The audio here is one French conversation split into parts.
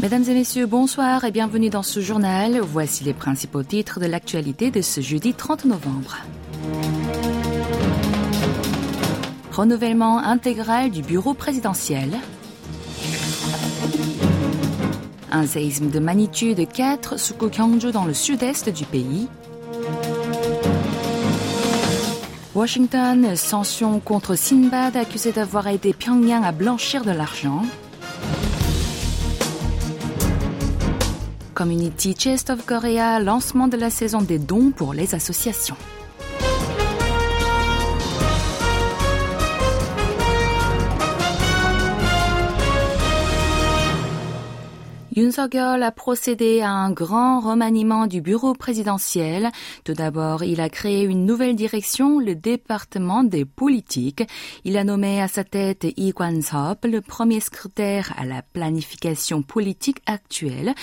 Mesdames et messieurs, bonsoir et bienvenue dans ce journal. Voici les principaux titres de l'actualité de ce jeudi 30 novembre. Renouvellement intégral du bureau présidentiel. Un séisme de magnitude 4 secoue Gyeongju dans le sud-est du pays. Washington, sanction contre Sinbad accusé d'avoir aidé Pyongyang à blanchir de l'argent. Community Chest of Korea, lancement de la saison des dons pour les associations. Yoon Suk-yeol a procédé à un grand remaniement du bureau présidentiel. Tout d'abord, il a créé une nouvelle direction, le département des politiques. Il a nommé à sa tête Lee Kwan-sop, le premier secrétaire à la planification politique actuelle.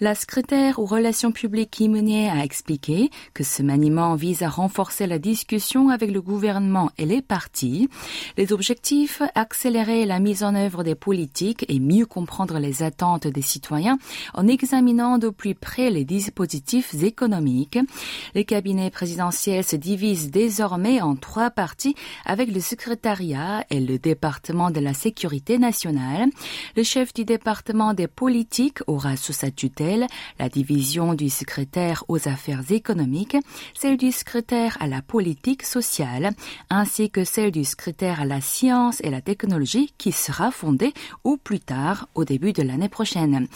La secrétaire aux relations publiques Kim eun a expliqué que ce maniement vise à renforcer la discussion avec le gouvernement et les partis. Les objectifs, accélérer la mise en œuvre des politiques et mieux comprendre les attentes des citoyens en examinant de plus près les dispositifs économiques. Le cabinet présidentiel se divise désormais en trois parties avec le secrétariat et le département de la sécurité nationale. Le chef du département des politiques aura sous sa tutelle la division du secrétaire aux affaires économiques, celle du secrétaire à la politique sociale, ainsi que celle du secrétaire à la science et la technologie qui sera fondée au plus tard au début de l'année prochaine.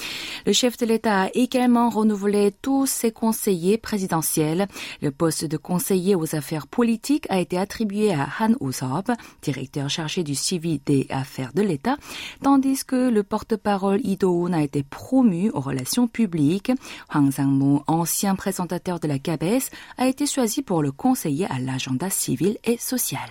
Le chef de l'État a également renouvelé tous ses conseillers présidentiels. Le poste de conseiller aux affaires politiques a été attribué à Han Usop, directeur chargé du suivi des affaires de l'État, tandis que le porte-parole Ido a été promu aux relations publiques. Hwang Sang-mo, ancien présentateur de la CABES, a été choisi pour le conseiller à l'agenda civil et social.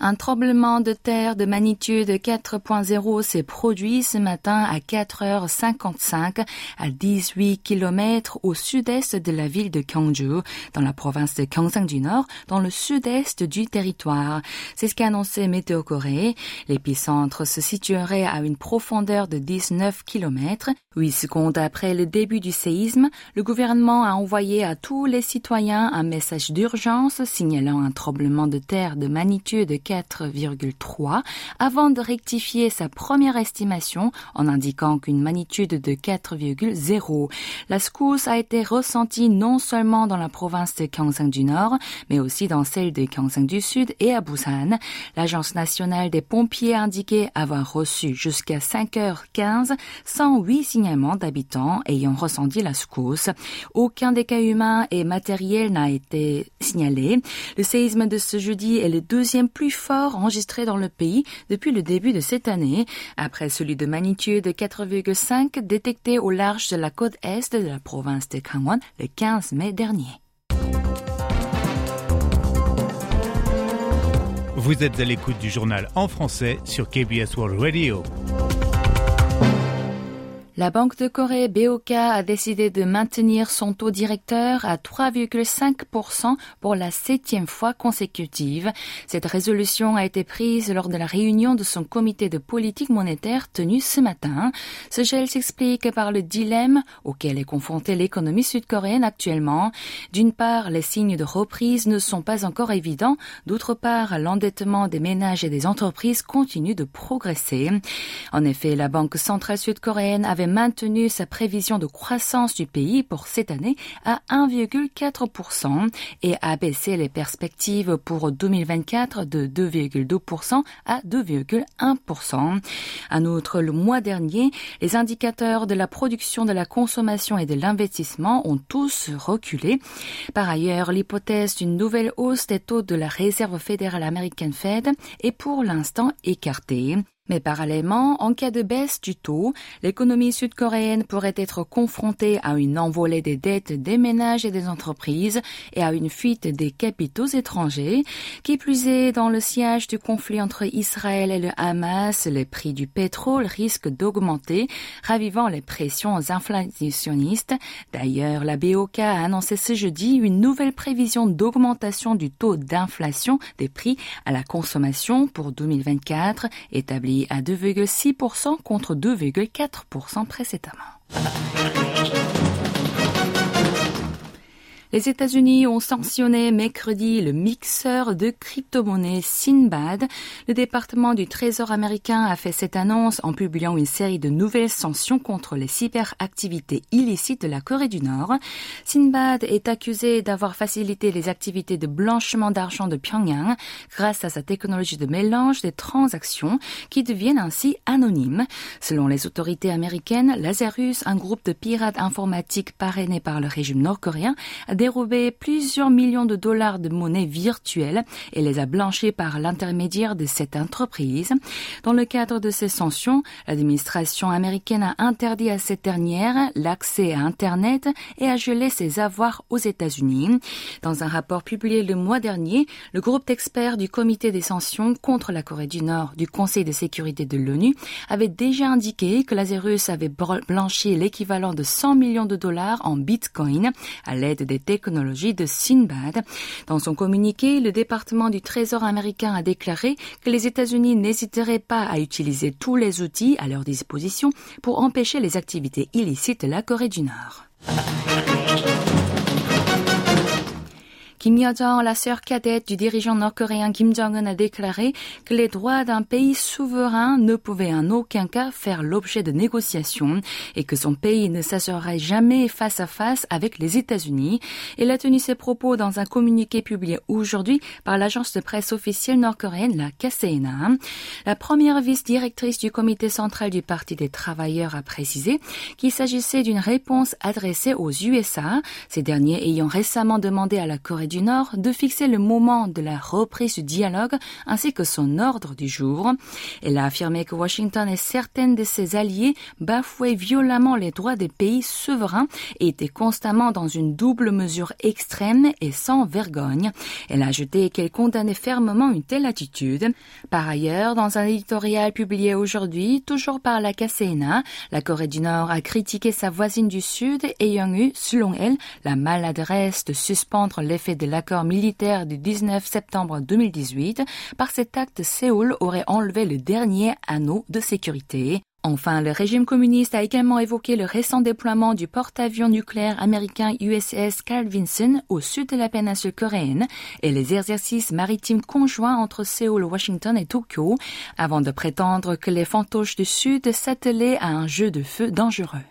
Un tremblement de terre de magnitude 4.0 s'est produit ce matin à 4h55 à 18 km au sud-est de la ville de Gyeongju, dans la province de Gyeongsang du Nord, dans le sud-est du territoire. C'est ce qu'a annoncé Météo Corée. L'épicentre se situerait à une profondeur de 19 km. Huit secondes après le début du séisme, le gouvernement a envoyé à tous les citoyens un message d'urgence signalant un tremblement de terre de magnitude 4,3 avant de rectifier sa première estimation en indiquant qu'une magnitude de 4,0. La secousse a été ressentie non seulement dans la province de Gyeongsang du Nord, mais aussi dans celle de Gyeongsang du Sud et à Busan. L'Agence nationale des pompiers a indiqué avoir reçu jusqu'à 5h15 108 signalements d'habitants ayant ressenti la secousse. Aucun des cas humains et matériels n'a été signalé. Le séisme de ce jeudi est le deuxième plus fort enregistré dans le pays depuis le début de cette année, après celui de magnitude 4,5 détecté au large de la côte est de la province de Gangwon le 15 mai dernier. Vous êtes à l'écoute du journal en français sur KBS World Radio. La Banque de Corée BOK a décidé de maintenir son taux directeur à 3,5% pour la septième fois consécutive. Cette résolution a été prise lors de la réunion de son comité de politique monétaire tenue ce matin. Ce gel s'explique par le dilemme auquel est confrontée l'économie sud-coréenne actuellement. D'une part, les signes de reprise ne sont pas encore évidents. D'autre part, l'endettement des ménages et des entreprises continue de progresser. En effet, la Banque centrale sud-coréenne avait maintenu sa prévision de croissance du pays pour cette année à 1,4% et a baissé les perspectives pour 2024 de 2,2% à 2,1%. En outre, le mois dernier, les indicateurs de la production de la consommation et de l'investissement ont tous reculé. Par ailleurs, l'hypothèse d'une nouvelle hausse des taux de la Réserve fédérale américaine Fed est pour l'instant écartée. Mais parallèlement, en cas de baisse du taux, l'économie sud-coréenne pourrait être confrontée à une envolée des dettes des ménages et des entreprises et à une fuite des capitaux étrangers. Qui plus est, dans le siège du conflit entre Israël et le Hamas, les prix du pétrole risquent d'augmenter, ravivant les pressions inflationnistes. D'ailleurs, la BOK a annoncé ce jeudi une nouvelle prévision d'augmentation du taux d'inflation des prix à la consommation pour 2024, établie à 2,6% contre 2,4% précédemment. Les États-Unis ont sanctionné mercredi le mixeur de crypto-monnaies Sinbad. Le département du Trésor américain a fait cette annonce en publiant une série de nouvelles sanctions contre les cyberactivités illicites de la Corée du Nord. Sinbad est accusé d'avoir facilité les activités de blanchiment d'argent de Pyongyang grâce à sa technologie de mélange des transactions qui deviennent ainsi anonymes. Selon les autorités américaines, Lazarus, un groupe de pirates informatiques parrainé par le régime nord-coréen, dérobé plusieurs millions de dollars de monnaie virtuelle et les a blanchis par l'intermédiaire de cette entreprise. Dans le cadre de ces sanctions, l'administration américaine a interdit à cette dernière l'accès à Internet et a gelé ses avoirs aux États-Unis. Dans un rapport publié le mois dernier, le groupe d'experts du comité des sanctions contre la Corée du Nord du Conseil de sécurité de l'ONU avait déjà indiqué que Lazarus avait blanchi l'équivalent de 100 millions de dollars en bitcoin à l'aide des technologie de Sinbad. Dans son communiqué, le département du Trésor américain a déclaré que les États-Unis n'hésiteraient pas à utiliser tous les outils à leur disposition pour empêcher les activités illicites de la Corée du Nord. Kim Yo-jong, la sœur cadette du dirigeant nord-coréen Kim Jong-un, a déclaré que les droits d'un pays souverain ne pouvaient en aucun cas faire l'objet de négociations et que son pays ne s'assurerait jamais face à face avec les États-Unis. Il a tenu ses propos dans un communiqué publié aujourd'hui par l'agence de presse officielle nord-coréenne, la KCNA. La première vice-directrice du comité central du Parti des travailleurs a précisé qu'il s'agissait d'une réponse adressée aux USA, ces derniers ayant récemment demandé à la Corée du Nord de fixer le moment de la reprise du dialogue ainsi que son ordre du jour. Elle a affirmé que Washington et certaines de ses alliés bafouaient violemment les droits des pays souverains et étaient constamment dans une double mesure extrême et sans vergogne. Elle a ajouté qu'elle condamnait fermement une telle attitude. Par ailleurs, dans un éditorial publié aujourd'hui, toujours par la KCNA, la Corée du Nord a critiqué sa voisine du Sud ayant eu, selon elle, la maladresse de suspendre l'effet de l'accord militaire du 19 septembre 2018, par cet acte, Séoul aurait enlevé le dernier anneau de sécurité. Enfin, le régime communiste a également évoqué le récent déploiement du porte-avions nucléaire américain USS Carl Vinson au sud de la péninsule coréenne et les exercices maritimes conjoints entre Séoul, Washington et Tokyo, avant de prétendre que les fantoches du Sud s'attelaient à un jeu de feu dangereux.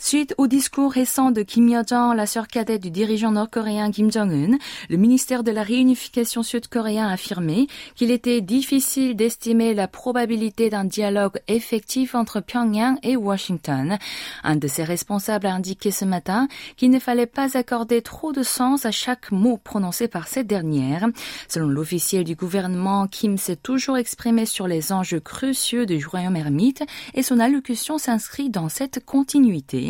Suite au discours récent de Kim Yo-jong, la sœur cadette du dirigeant nord-coréen Kim Jong-un, le ministère de la réunification sud-coréen a affirmé qu'il était difficile d'estimer la probabilité d'un dialogue effectif entre Pyongyang et Washington. Un de ses responsables a indiqué ce matin qu'il ne fallait pas accorder trop de sens à chaque mot prononcé par cette dernière. Selon l'officiel du gouvernement, Kim s'est toujours exprimé sur les enjeux cruciaux du royaume ermite et son allocution s'inscrit dans cette continuité.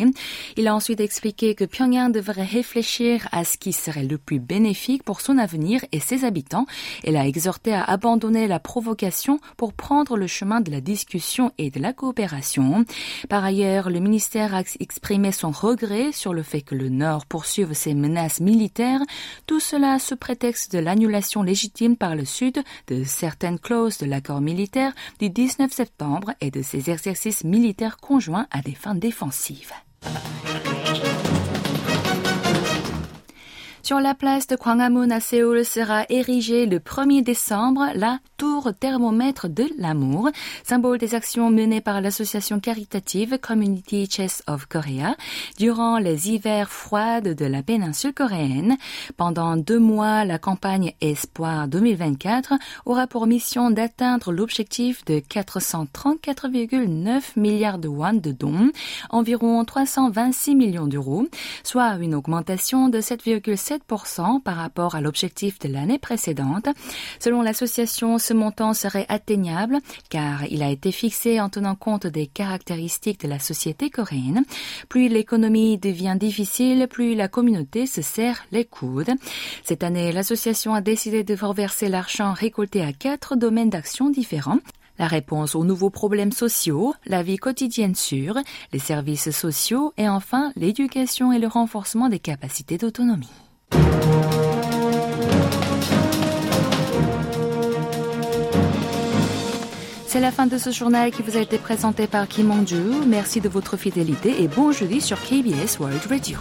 Il a ensuite expliqué que Pyongyang devrait réfléchir à ce qui serait le plus bénéfique pour son avenir et ses habitants. Il a exhorté à abandonner la provocation pour prendre le chemin de la discussion et de la coopération. Par ailleurs, le ministère a exprimé son regret sur le fait que le Nord poursuive ses menaces militaires, tout cela sous prétexte de l'annulation légitime par le Sud de certaines clauses de l'accord militaire du 19 septembre et de ses exercices militaires conjoints à des fins défensives. よろしくお願いします。Sur la place de Gwanghwamun à Séoul sera érigée le 1er décembre la tour thermomètre de l'amour, symbole des actions menées par l'association caritative Community Chess of Korea durant les hivers froids de la péninsule coréenne. Pendant deux mois, la campagne Espoir 2024 aura pour mission d'atteindre l'objectif de 434,9 milliards de won de dons, environ 326 millions d'euros, soit une augmentation de 7,7 par rapport à l'objectif de l'année précédente. Selon l'association, ce montant serait atteignable car il a été fixé en tenant compte des caractéristiques de la société coréenne. Plus l'économie devient difficile, plus la communauté se serre les coudes. Cette année, l'association a décidé de reverser l'argent récolté à quatre domaines d'action différents la réponse aux nouveaux problèmes sociaux, la vie quotidienne sûre, les services sociaux et enfin l'éducation et le renforcement des capacités d'autonomie. C'est la fin de ce journal qui vous a été présenté par Kim Hong-ju. Merci de votre fidélité et bon jeudi sur KBS World Radio.